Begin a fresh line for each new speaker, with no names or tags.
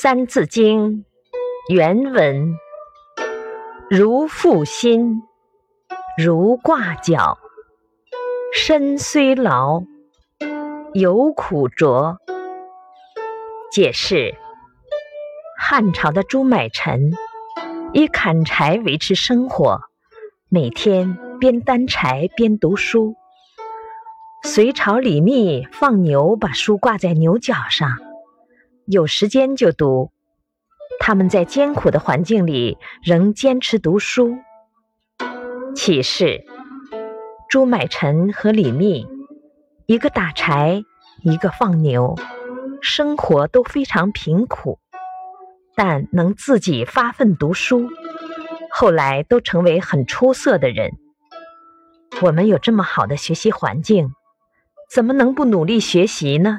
三字经》原文：如负薪，如挂角。身虽劳，犹苦卓。解释：汉朝的朱买臣以砍柴维持生活，每天边担柴边读书。隋朝李密放牛，把书挂在牛角上，有时间就读。他们在艰苦的环境里仍坚持读书。启示：朱买臣和李密，一个打柴，一个放牛。生活都非常贫苦，但能自己发奋读书，后来都成为很出色的人。我们有这么好的学习环境，怎么能不努力学习呢？